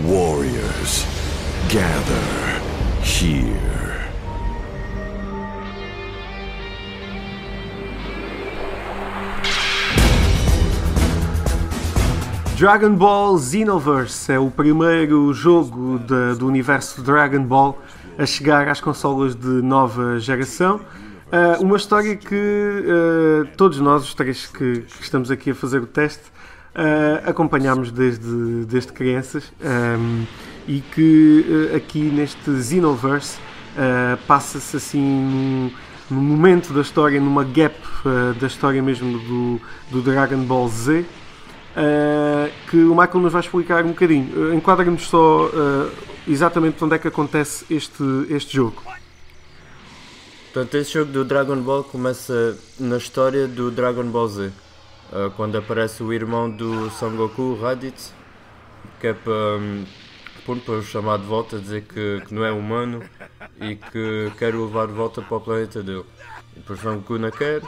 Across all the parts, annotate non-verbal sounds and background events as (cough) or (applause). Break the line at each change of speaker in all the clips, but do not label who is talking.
Warriors, gather here.
Dragon Ball Xenoverse é o primeiro jogo de- do universo Dragon Ball a chegar às consolas de nova geração. Ah, uma história que ah, todos nós, os três que, que estamos aqui a fazer o teste, ah, acompanhámos desde, desde crianças ahm, e que aqui neste Xenoverse passa-se assim num, num momento da história, numa gap da história mesmo do, do Dragon Ball Z. Uh, que o Michael nos vai explicar um bocadinho. Uh, Enquadra-nos só uh, exatamente onde é que acontece este, este jogo.
Portanto, esse jogo do Dragon Ball começa na história do Dragon Ball Z, ah, quando aparece o irmão do Son Goku, Raditz, que é para, hum, para o chamar de volta, dizer que, que não é humano e que quer o levar de volta para o planeta dele. E depois Son Goku não quer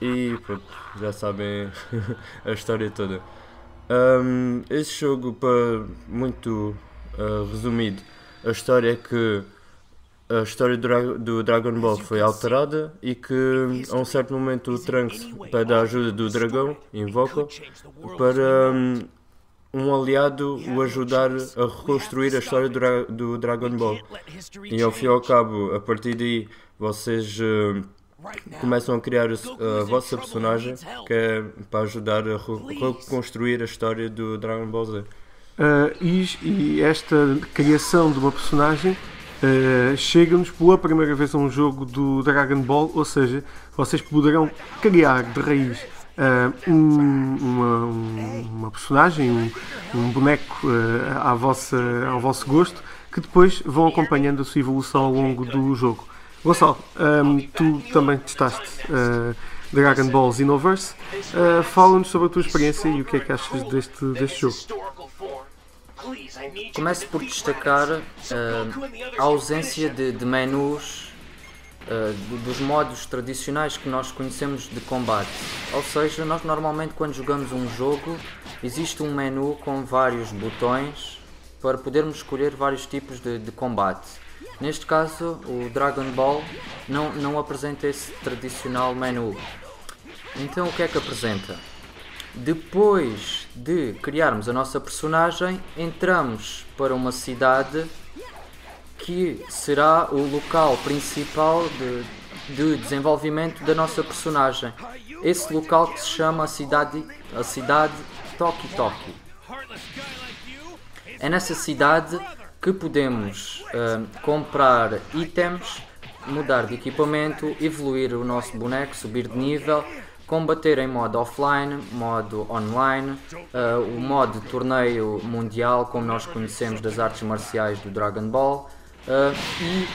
e pronto, já sabem (laughs) a história toda. Esse jogo, para muito ah, resumido, a história é que a história do, Dra- do Dragon Ball foi alterada e que a um certo momento o Trunks pede a ajuda do dragão, invoca, para um aliado o ajudar a reconstruir a história do, Dra- do Dragon Ball. E ao fim e ao cabo, a partir daí, vocês hum, começam a criar a, a vossa personagem que é para ajudar a re- reconstruir a história do Dragon Ball Z.
Uh, e, e esta criação de uma personagem uh, chega-nos pela primeira vez a um jogo do Dragon Ball, ou seja, vocês poderão criar de raiz uh, um- uma, um- uma personagem, um, um boneco à vossa, ao vosso gosto, que depois vão acompanhando a sua evolução ao longo do jogo. Gonçalo, tu também testaste Dragon Ball Xenoverse. Fala-nos sobre a tua experiência e o que é que achas deste, deste jogo.
Começo por destacar eh, a ausência de, de menus do- dos modos tradicionais que nós conhecemos de combate. Ou seja, nós normalmente quando jogamos um jogo existe um menu com vários botões para podermos escolher vários tipos de, de combate. Neste caso, o Dragon Ball não, não apresenta esse tradicional menu. Então, o que é que apresenta? Depois de criarmos a nossa personagem, entramos para uma cidade que será o local principal de, de desenvolvimento da nossa personagem. Esse local que se chama a cidade, a cidade Toki Toki. É nessa cidade que podemos ah, comprar itens, mudar de equipamento, evoluir o nosso boneco, subir de nível, combater em modo offline, modo online, ah, o modo torneio mundial, como nós conhecemos das artes marciais do Dragon Ball, ah, e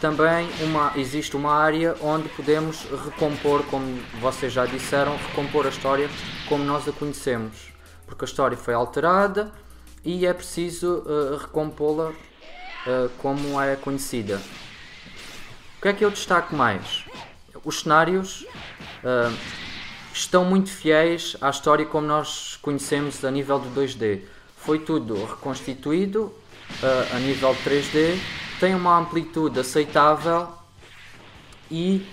também uma, existe uma área onde podemos recompor, como vocês já disseram, recompor a história como nós a conhecemos. Porque a história foi alterada e é preciso eh, recompô-la como é conhecida. O que é que eu destaco mais? Os cenários eh, estão muito fiéis à história como nós conhecemos a nível do 2D. Foi tudo reconstituído eh, a nível 3D, tem uma amplitude aceitável e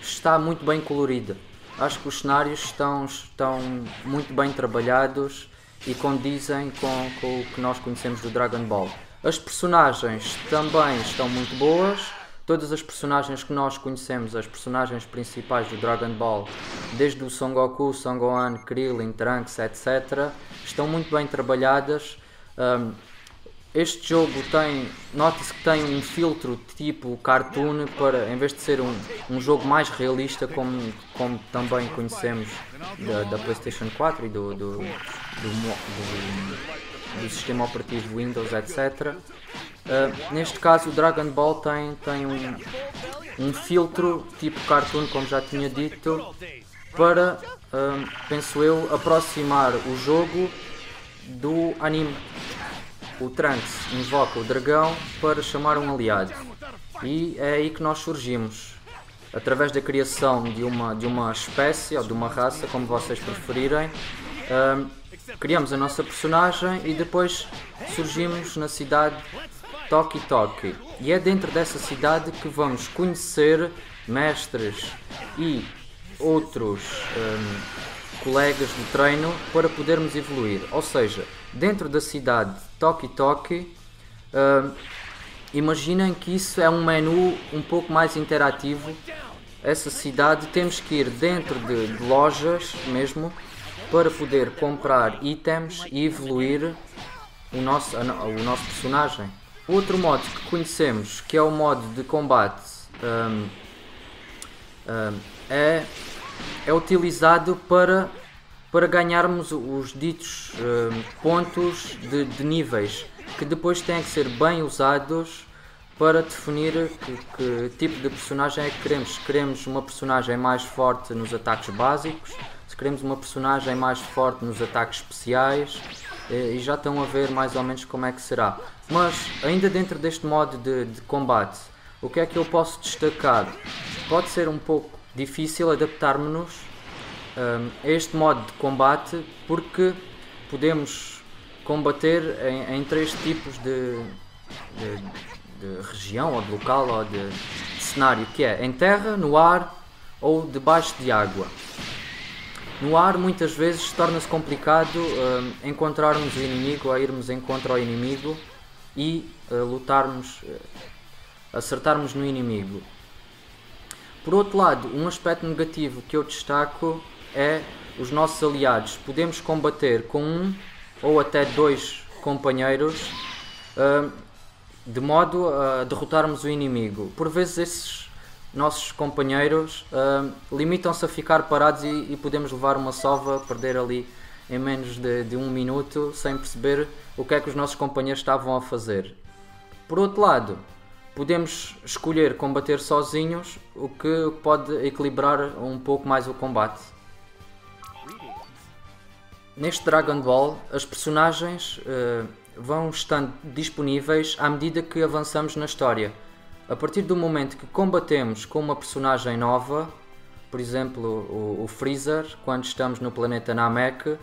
está muito bem colorida. Acho que os cenários estão, estão muito bem trabalhados e condizem com, com o que nós conhecemos do Dragon Ball. As personagens também estão muito boas. Todas as personagens que nós conhecemos, as personagens principais do Dragon Ball, desde o Son Goku, Son Gohan, Krillin, Trunks, etc., estão muito bem trabalhadas. Um, este jogo tem, nota-se que tem um filtro tipo cartoon para, em vez de ser um, um jogo mais realista, como, como também conhecemos da, da PlayStation 4 e do, do, do, do- do sistema operativo Windows, etc. Uh, neste caso, o Dragon Ball tem, tem um, um filtro tipo cartoon, como já tinha dito, para, uh, penso eu, aproximar o jogo do anime o Trunks invoca o dragão para chamar um aliado. E é aí que nós surgimos. Através da criação de uma, de uma espécie ou de uma raça, como vocês preferirem, um, criamos a nossa personagem e depois surgimos na cidade Toki Toki. E é dentro dessa cidade que vamos conhecer mestres e outros um, colegas de treino para podermos evoluir. Ou seja, dentro da cidade Toki Toki, um, imaginem que isso é um menu um pouco mais interativo. Essa cidade temos que ir dentro de, de lojas mesmo para poder comprar itens e evoluir o nosso, o nosso personagem. Outro modo que conhecemos, que é o modo de combate, um, um, é, é utilizado para, para ganharmos os ditos um, pontos de, de, níveis, que depois têm que ser bem usados para definir que, que tipo de personagem é que queremos. Queremos uma personagem mais forte nos ataques básicos, queremos uma personagem mais forte nos ataques especiais, eh, e já estão a ver mais ou menos como é que será. Mas ainda dentro deste modo de, de combate, o que é que eu posso destacar? Pode ser um pouco difícil adaptarmos-nos um, a este modo de combate porque podemos combater em, em três tipos de, de, de, região ou de local ou de, de cenário que é em terra, no ar ou debaixo de água. No ar, muitas vezes, torna-se complicado uh, encontrarmos o inimigo ou irmos em contra o inimigo e uh, lutarmos, uh, acertarmos no inimigo. Por outro lado, um aspecto negativo que eu destaco é os nossos aliados. Podemos combater com um ou até dois companheiros de modo a derrotarmos o inimigo. Por vezes esses nossos companheiros uh, limitam-se a ficar parados e, e, podemos levar uma sova, perder ali em menos de, de, um minuto, sem perceber o que é que os nossos companheiros estavam a fazer. Por outro lado, podemos escolher combater sozinhos, o que pode equilibrar um pouco mais o combate. Neste Dragon Ball, as personagens uh, vão estando disponíveis à medida que avançamos na história a partir do momento que combatemos com uma personagem nova, por exemplo, o, o Freezer, quando estamos no planeta Namek,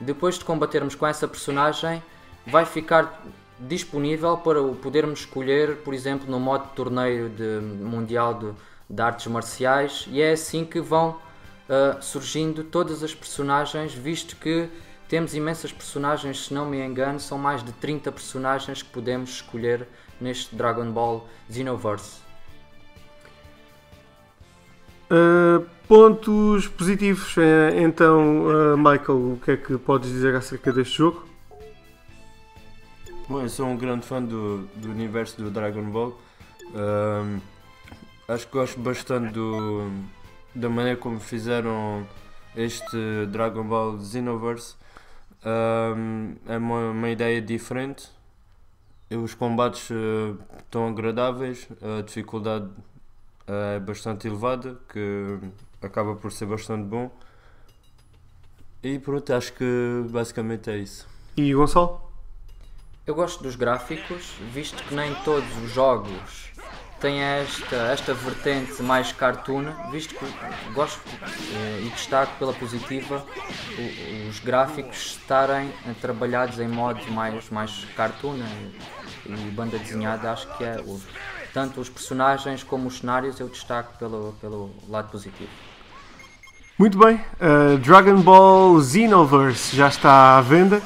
depois de combatermos com essa personagem, vai ficar disponível para o podermos escolher, por exemplo, no modo de torneio de mundial de, de artes marciais, e é assim que vão uh, surgindo todas as personagens, visto que temos imensas personagens, se não me engano, são mais de 30 personagens que podemos escolher neste Dragon Ball Xenoverse.
Uh, pontos positivos, eh, então, uh, Michael, o que é que podes dizer acerca deste jogo?
Bom, eu sou um grande fã do, do universo do Dragon Ball. Uh, acho que gosto bastante do, da maneira como fizeram este Dragon Ball Xenoverse. é uma, uma ideia diferente os combates uh, estão agradáveis, a dificuldade uh, é bastante elevada, que acaba por ser bastante bom. E pronto, acho que basicamente é isso.
E Gonçalo?
Eu gosto dos gráficos, visto que nem todos os jogos têm esta, esta vertente mais cartoon, visto que gosto eh, e destaco pela positiva os gráficos estarem trabalhados em modos mais, mais cartoon e banda desenhada, acho que é o, tanto os personagens como os cenários eu destaco pelo, pelo lado positivo.
Muito bem, uh, Dragon Ball Xenoverse já está à venda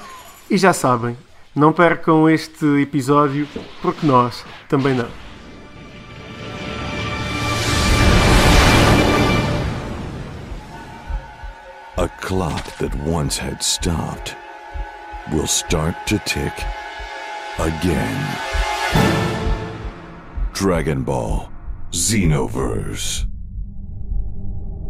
e já sabem, não percam este episódio porque nós também não.
A clock that once had stopped will start to tick again. Dragon Ball Xenoverse.